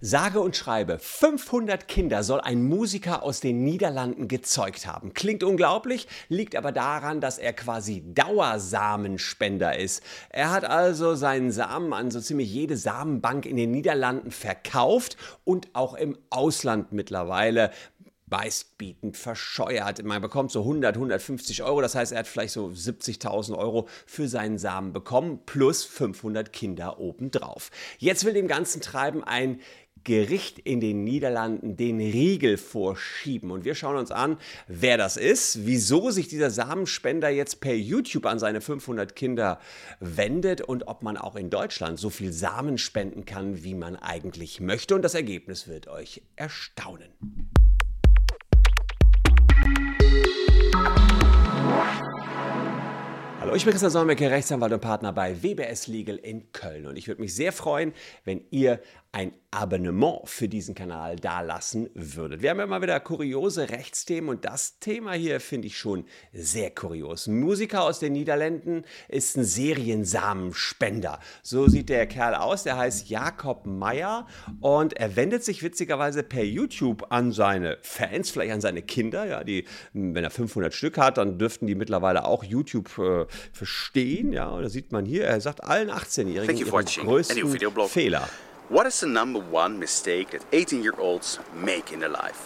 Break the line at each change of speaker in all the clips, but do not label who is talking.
Sage und schreibe, 500 Kinder soll ein Musiker aus den Niederlanden gezeugt haben. Klingt unglaublich, liegt aber daran, dass er quasi Dauersamenspender ist. Er hat also seinen Samen an so ziemlich jede Samenbank in den Niederlanden verkauft und auch im Ausland mittlerweile meistbietend verscheuert. Man bekommt so 100, 150 Euro, das heißt, er hat vielleicht so 70.000 Euro für seinen Samen bekommen, plus 500 Kinder obendrauf. Jetzt will dem ganzen Treiben ein Gericht in den Niederlanden den Riegel vorschieben. Und wir schauen uns an, wer das ist, wieso sich dieser Samenspender jetzt per YouTube an seine 500 Kinder wendet und ob man auch in Deutschland so viel Samen spenden kann, wie man eigentlich möchte. Und das Ergebnis wird euch erstaunen. Hallo, ich bin Christian Solmecke, Rechtsanwalt und Partner bei WBS Legal in Köln. Und ich würde mich sehr freuen, wenn ihr ein Abonnement für diesen Kanal dalassen würdet. Wir haben ja immer wieder kuriose Rechtsthemen und das Thema hier finde ich schon sehr kurios. Ein Musiker aus den Niederlanden ist ein Seriensamenspender. So sieht der Kerl aus. Der heißt Jakob Meyer und er wendet sich witzigerweise per YouTube an seine Fans, vielleicht an seine Kinder. Ja, die, wenn er 500 Stück hat, dann dürften die mittlerweile auch YouTube äh, verstehen. Ja, und da sieht man hier, er sagt allen 18-Jährigen ihren größten Fehler.
What is the number one mistake that 18 year olds make in their life?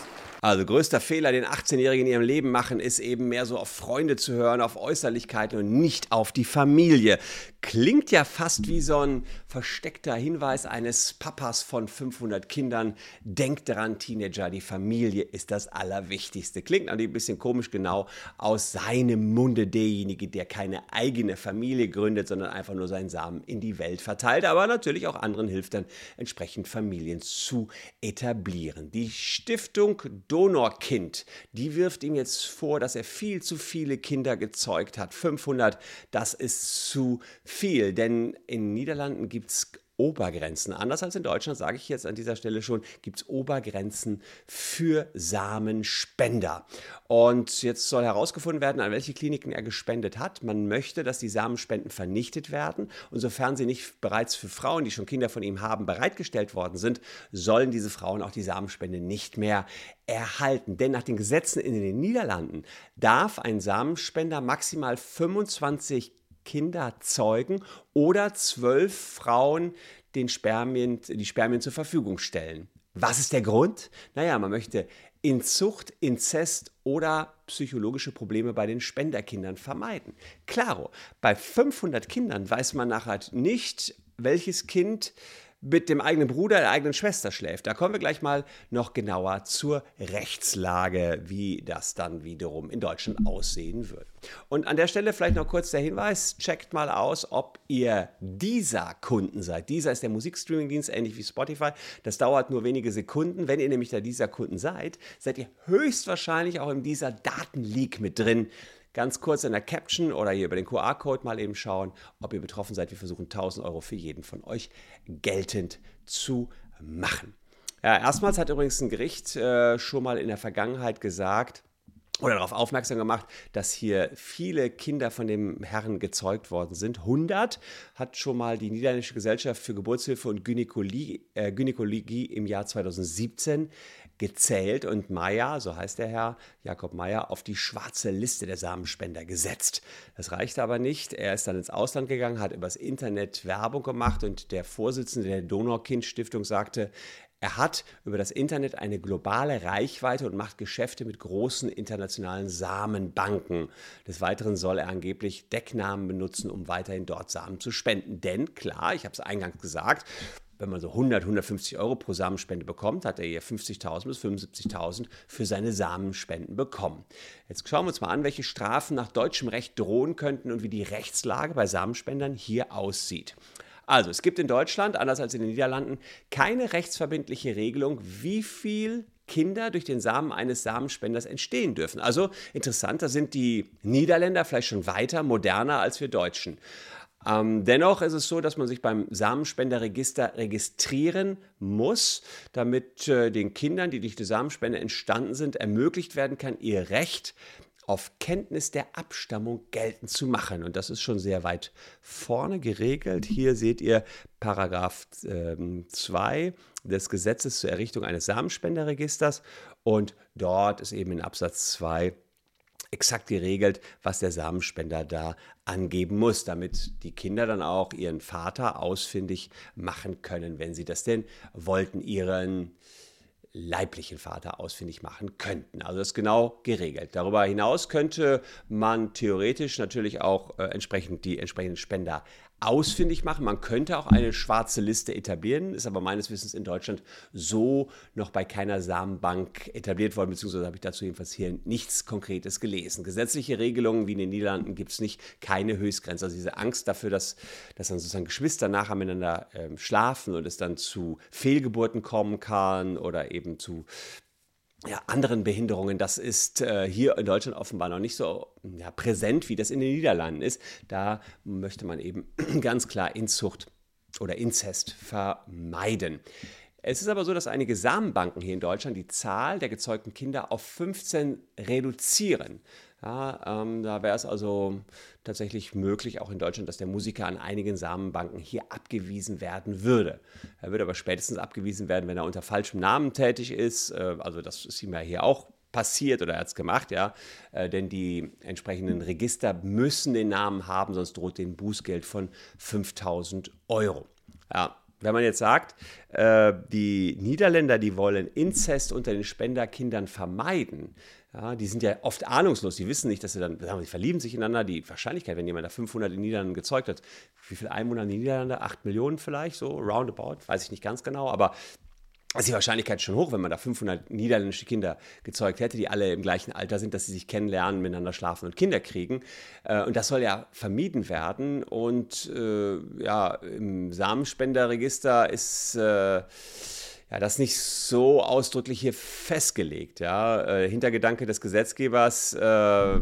Also größter Fehler, den 18-Jährigen in ihrem Leben machen, ist eben mehr so auf Freunde zu hören, auf Äußerlichkeiten und nicht auf die Familie. Klingt ja fast wie so ein versteckter Hinweis eines Papas von 500 Kindern. Denkt daran, Teenager, die Familie ist das Allerwichtigste. Klingt natürlich ein bisschen komisch genau aus seinem Munde derjenige, der keine eigene Familie gründet, sondern einfach nur seinen Samen in die Welt verteilt, aber natürlich auch anderen hilft dann entsprechend Familien zu etablieren. Die Stiftung Donorkind, die wirft ihm jetzt vor, dass er viel zu viele Kinder gezeugt hat. 500, das ist zu viel, denn in den Niederlanden gibt es Obergrenzen. Anders als in Deutschland, sage ich jetzt an dieser Stelle schon, gibt es Obergrenzen für Samenspender. Und jetzt soll herausgefunden werden, an welche Kliniken er gespendet hat. Man möchte, dass die Samenspenden vernichtet werden. Und sofern sie nicht bereits für Frauen, die schon Kinder von ihm haben, bereitgestellt worden sind, sollen diese Frauen auch die Samenspende nicht mehr erhalten. Denn nach den Gesetzen in den Niederlanden darf ein Samenspender maximal 25 Kinder zeugen oder zwölf Frauen den Spermien, die Spermien zur Verfügung stellen. Was ist der Grund? Naja, man möchte Inzucht, Inzest oder psychologische Probleme bei den Spenderkindern vermeiden. Klaro, bei 500 Kindern weiß man nachher nicht, welches Kind mit dem eigenen Bruder, der eigenen Schwester schläft. Da kommen wir gleich mal noch genauer zur Rechtslage, wie das dann wiederum in Deutschland aussehen wird. Und an der Stelle vielleicht noch kurz der Hinweis, checkt mal aus, ob ihr dieser Kunden seid. Dieser ist der Musikstreaming-Dienst, ähnlich wie Spotify. Das dauert nur wenige Sekunden. Wenn ihr nämlich da dieser Kunden seid, seid ihr höchstwahrscheinlich auch in dieser Datenleak mit drin ganz kurz in der Caption oder hier über den QR-Code mal eben schauen, ob ihr betroffen seid. Wir versuchen 1000 Euro für jeden von euch geltend zu machen. Ja, erstmals hat übrigens ein Gericht äh, schon mal in der Vergangenheit gesagt, oder darauf aufmerksam gemacht, dass hier viele Kinder von dem Herrn gezeugt worden sind. 100 hat schon mal die Niederländische Gesellschaft für Geburtshilfe und Gynäkologie, äh, Gynäkologie im Jahr 2017 gezählt und Meyer, so heißt der Herr, Jakob Meyer, auf die schwarze Liste der Samenspender gesetzt. Das reichte aber nicht. Er ist dann ins Ausland gegangen, hat übers Internet Werbung gemacht und der Vorsitzende der Donorkind-Stiftung sagte, er hat über das Internet eine globale Reichweite und macht Geschäfte mit großen internationalen Samenbanken. Des Weiteren soll er angeblich Decknamen benutzen, um weiterhin dort Samen zu spenden. Denn klar, ich habe es eingangs gesagt, wenn man so 100, 150 Euro pro Samenspende bekommt, hat er hier 50.000 bis 75.000 für seine Samenspenden bekommen. Jetzt schauen wir uns mal an, welche Strafen nach deutschem Recht drohen könnten und wie die Rechtslage bei Samenspendern hier aussieht. Also, es gibt in Deutschland, anders als in den Niederlanden, keine rechtsverbindliche Regelung, wie viel Kinder durch den Samen eines Samenspenders entstehen dürfen. Also interessant, da sind die Niederländer vielleicht schon weiter, moderner als wir Deutschen. Ähm, dennoch ist es so, dass man sich beim Samenspenderregister registrieren muss, damit äh, den Kindern, die durch die Samenspende entstanden sind, ermöglicht werden kann, ihr Recht auf Kenntnis der Abstammung geltend zu machen. Und das ist schon sehr weit vorne geregelt. Hier seht ihr Paragraph 2 äh, des Gesetzes zur Errichtung eines Samenspenderregisters. Und dort ist eben in Absatz 2 exakt geregelt, was der Samenspender da angeben muss, damit die Kinder dann auch ihren Vater ausfindig machen können, wenn sie das denn wollten, ihren leiblichen Vater ausfindig machen könnten. Also das ist genau geregelt. Darüber hinaus könnte man theoretisch natürlich auch äh, entsprechend die entsprechenden Spender ausfindig machen. Man könnte auch eine schwarze Liste etablieren, ist aber meines Wissens in Deutschland so noch bei keiner Samenbank etabliert worden, beziehungsweise habe ich dazu jedenfalls hier nichts Konkretes gelesen. Gesetzliche Regelungen wie in den Niederlanden gibt es nicht, keine Höchstgrenze. Also diese Angst dafür, dass, dass dann sozusagen Geschwister nachher miteinander äh, schlafen und es dann zu Fehlgeburten kommen kann oder eben zu ja, anderen Behinderungen. Das ist äh, hier in Deutschland offenbar noch nicht so ja, präsent, wie das in den Niederlanden ist. Da möchte man eben ganz klar Inzucht oder Inzest vermeiden. Es ist aber so, dass einige Samenbanken hier in Deutschland die Zahl der gezeugten Kinder auf 15 reduzieren. Ja, ähm, da wäre es also tatsächlich möglich, auch in Deutschland, dass der Musiker an einigen Samenbanken hier abgewiesen werden würde. Er würde aber spätestens abgewiesen werden, wenn er unter falschem Namen tätig ist. Äh, also das ist ihm ja hier auch passiert oder er hat es gemacht, ja. Äh, denn die entsprechenden Register müssen den Namen haben, sonst droht den Bußgeld von 5000 Euro. Ja, wenn man jetzt sagt, äh, die Niederländer, die wollen Inzest unter den Spenderkindern vermeiden, ja, die sind ja oft ahnungslos, die wissen nicht, dass sie dann, sagen die verlieben sich ineinander. Die Wahrscheinlichkeit, wenn jemand da 500 in den Niederlanden gezeugt hat, wie viele Einwohner in den Niederlanden? 8 Millionen vielleicht, so roundabout, weiß ich nicht ganz genau, aber ist die Wahrscheinlichkeit schon hoch, wenn man da 500 niederländische Kinder gezeugt hätte, die alle im gleichen Alter sind, dass sie sich kennenlernen, miteinander schlafen und Kinder kriegen. Äh, und das soll ja vermieden werden. Und äh, ja, im Samenspenderregister ist äh, ja, das nicht so ausdrücklich hier festgelegt. Ja. Äh, Hintergedanke des Gesetzgebers äh,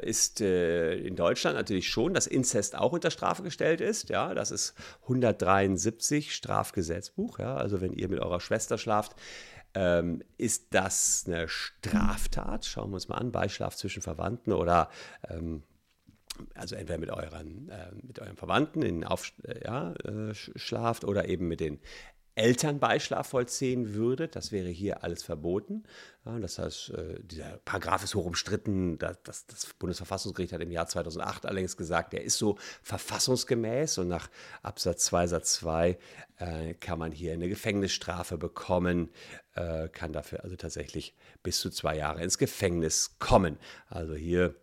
ist äh, in Deutschland natürlich schon, dass Inzest auch unter Strafe gestellt ist. Ja. Das ist 173 Strafgesetzbuch. Ja. Also wenn ihr mit eurer Schwester schlaft, ähm, ist das eine Straftat? Schauen wir uns mal an, Beischlaf zwischen Verwandten oder ähm, also entweder mit euren, äh, mit euren Verwandten in Auf, äh, ja, äh, schlaft oder eben mit den Elternbeischlaf vollziehen würde. Das wäre hier alles verboten. Das heißt, äh, dieser Paragraph ist hoch umstritten. Das, Bundesverfassungsgericht hat im Jahr 2008 allerdings gesagt, der ist so verfassungsgemäß und nach Absatz 2 Satz 2 äh, kann man hier eine Gefängnisstrafe bekommen, äh, kann dafür also tatsächlich bis zu zwei Jahre ins Gefängnis kommen. Also hier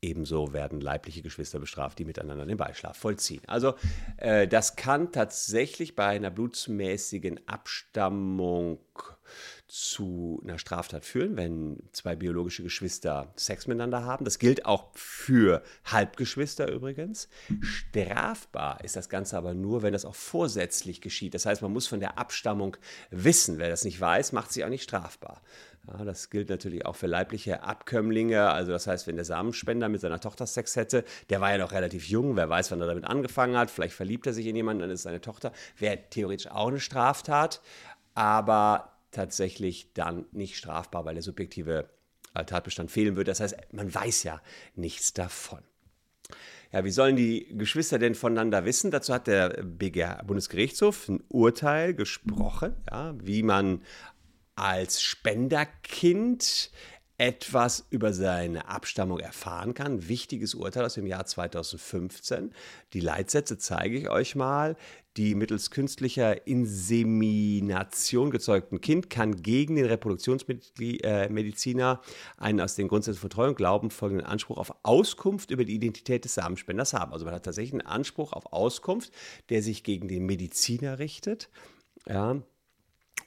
Ebenso werden leibliche Geschwister bestraft, die miteinander den Beischlaf vollziehen. Also äh, das kann tatsächlich bei einer blutsmäßigen Abstammung zu einer Straftat führen, wenn zwei biologische Geschwister Sex miteinander haben. Das gilt auch für Halbgeschwister übrigens. Strafbar ist das Ganze aber nur, wenn das auch vorsätzlich geschieht. Das heißt, man muss von der Abstammung wissen. Wer das nicht weiß, macht sich auch nicht strafbar. Ja, das gilt natürlich auch für leibliche Abkömmlinge. Also das heißt, wenn der Samenspender mit seiner Tochter Sex hätte, der war ja noch relativ jung, wer weiß, wann er damit angefangen hat, vielleicht verliebt er sich in jemanden, dann ist es seine Tochter, wäre theoretisch auch eine Straftat, aber tatsächlich dann nicht strafbar, weil der subjektive äh, Tatbestand fehlen würde. Das heißt, man weiß ja nichts davon. Ja, wie sollen die Geschwister denn voneinander wissen? Dazu hat der BGH, Bundesgerichtshof ein Urteil gesprochen, ja, wie man als Spenderkind etwas über seine Abstammung erfahren kann. Wichtiges Urteil aus dem Jahr 2015. Die Leitsätze zeige ich euch mal. Die mittels künstlicher Insemination gezeugten Kind kann gegen den Reproduktionsmediziner einen aus den Grundsätzen von Treu und Glauben folgenden Anspruch auf Auskunft über die Identität des Samenspenders haben. Also man hat tatsächlich einen Anspruch auf Auskunft, der sich gegen den Mediziner richtet. Ja,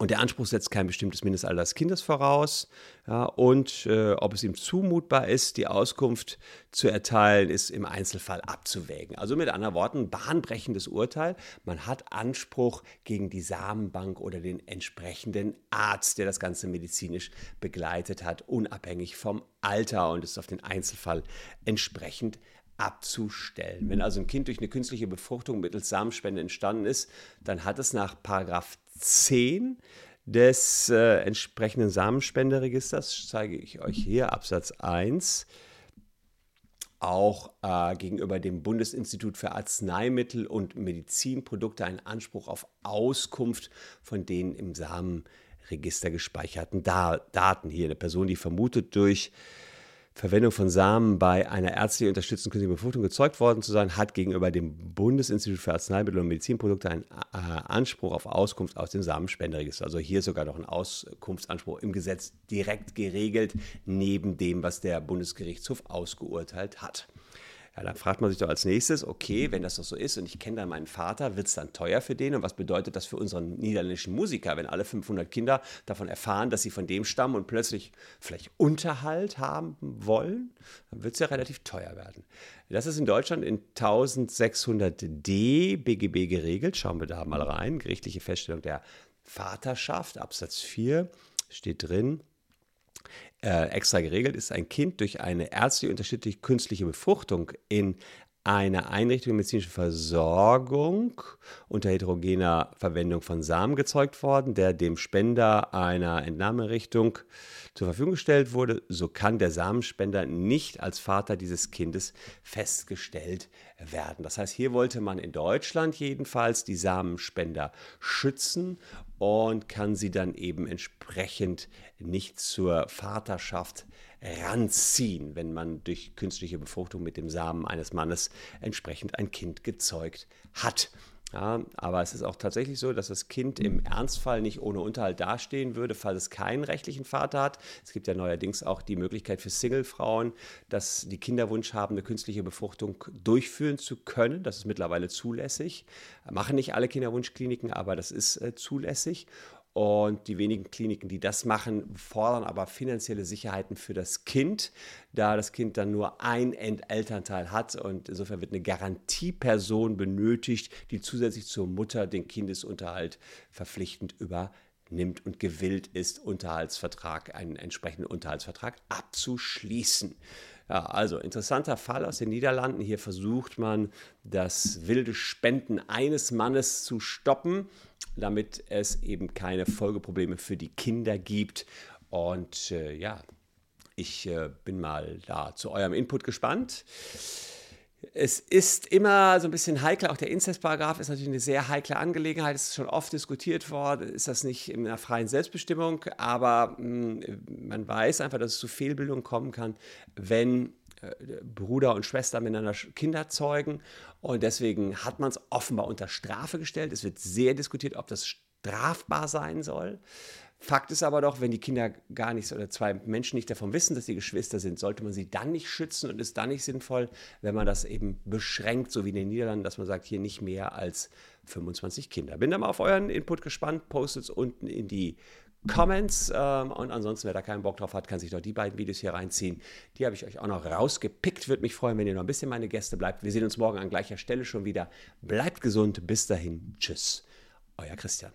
und der Anspruch setzt kein bestimmtes Mindestalter des Kindes voraus. Ja, und äh, ob es ihm zumutbar ist, die Auskunft zu erteilen, ist im Einzelfall abzuwägen. Also mit anderen Worten, bahnbrechendes Urteil. Man hat Anspruch gegen die Samenbank oder den entsprechenden Arzt, der das Ganze medizinisch begleitet hat, unabhängig vom Alter und ist auf den Einzelfall entsprechend abzustellen. Wenn also ein Kind durch eine künstliche Befruchtung mittels Samenspende entstanden ist, dann hat es nach Paragraph 10 des äh, entsprechenden Samenspenderegisters zeige ich euch hier Absatz 1 auch äh, gegenüber dem Bundesinstitut für Arzneimittel und Medizinprodukte einen Anspruch auf Auskunft von den im Samenregister gespeicherten da Daten. Hier eine Person, die vermutet durch Verwendung von Samen bei einer ärztlich unterstützten künstlichen Befruchtung gezeugt worden zu sein, hat gegenüber dem Bundesinstitut für Arzneimittel und Medizinprodukte einen äh, Anspruch auf Auskunft aus dem Samenspenderegister. Also hier sogar noch ein Auskunftsanspruch im Gesetz direkt geregelt, neben dem, was der Bundesgerichtshof ausgeurteilt hat. Ja, dann fragt man sich doch als nächstes, okay, wenn das doch so ist und ich kenne dann meinen Vater, wird es dann teuer für den? Und was bedeutet das für unseren niederländischen Musiker, wenn alle 500 Kinder davon erfahren, dass sie von dem stammen und plötzlich vielleicht Unterhalt haben wollen? Dann wird es ja relativ teuer werden. Das ist in Deutschland in 1600d BGB geregelt. Schauen wir da mal rein. Gerichtliche Feststellung der Vaterschaft, Absatz 4 steht drin äh, extra geregelt ist, ein Kind durch eine ärztlich unterstützte künstliche Befruchtung in einer Einrichtung medizinische Versorgung unter heterogener Verwendung von Samen gezeugt worden, der dem Spender einer Entnahmerichtung zur Verfügung gestellt wurde, so kann der Samenspender nicht als Vater dieses Kindes festgestellt werden. Das heißt, hier wollte man in Deutschland jedenfalls die Samenspender schützen und kann sie dann eben entsprechend nicht zur Vaterschaft ranziehen, wenn man durch künstliche Befruchtung mit dem Samen eines Mannes entsprechend ein Kind gezeugt hat. Ja, aber es ist auch tatsächlich so, dass das Kind im Ernstfall nicht ohne Unterhalt dastehen würde, falls es keinen rechtlichen Vater hat. Es gibt ja neuerdings auch die Möglichkeit für Singlefrauen, dass die Kinderwunsch haben, eine künstliche Befruchtung durchführen zu können. Das ist mittlerweile zulässig. Machen nicht alle Kinderwunschkliniken, aber das ist äh, zulässig. Und die wenigen Kliniken, die das machen, fordern aber finanzielle Sicherheiten für das Kind, da das Kind dann nur ein Elternteil hat. Und insofern wird eine Garantieperson benötigt, die zusätzlich zur Mutter den Kindesunterhalt verpflichtend übernimmt und gewillt ist, Unterhaltsvertrag, einen entsprechenden Unterhaltsvertrag abzuschließen. Ja, also interessanter Fall aus den Niederlanden. Hier versucht man, das wilde Spenden eines Mannes zu stoppen damit es eben keine Folgeprobleme für die Kinder gibt. Und äh, ja, ich äh, bin mal da zu eurem Input gespannt. Es ist immer so ein bisschen heikel, auch der Inzestparagraf ist natürlich eine sehr heikle Angelegenheit. Es ist schon oft diskutiert worden, ist das nicht in einer freien Selbstbestimmung, aber mh, hm, man weiß einfach, dass es zu Fehlbildungen kommen kann, wenn äh, Bruder und Schwester miteinander Kinder zeugen. Und deswegen hat man es offenbar unter Strafe gestellt. Es wird sehr diskutiert, ob das strafbar sein soll. Fakt ist aber doch, wenn die Kinder gar nichts oder zwei Menschen nicht davon wissen, dass sie Geschwister sind, sollte man sie dann nicht schützen und ist dann nicht sinnvoll, wenn man das eben beschränkt, so wie in den Niederlanden, dass man sagt, hier nicht mehr als 25 Kinder. Bin da mal auf euren Input gespannt. Postet es unten in die Comments. Ähm, und ansonsten, wer da keinen Bock drauf hat, kann sich doch die beiden Videos hier reinziehen. Die habe ich euch auch noch rausgepickt. Würde mich freuen, wenn ihr noch ein bisschen meine Gäste bleibt. Wir sehen uns morgen an gleicher Stelle schon wieder. Bleibt gesund. Bis dahin. Tschüss. Euer Christian.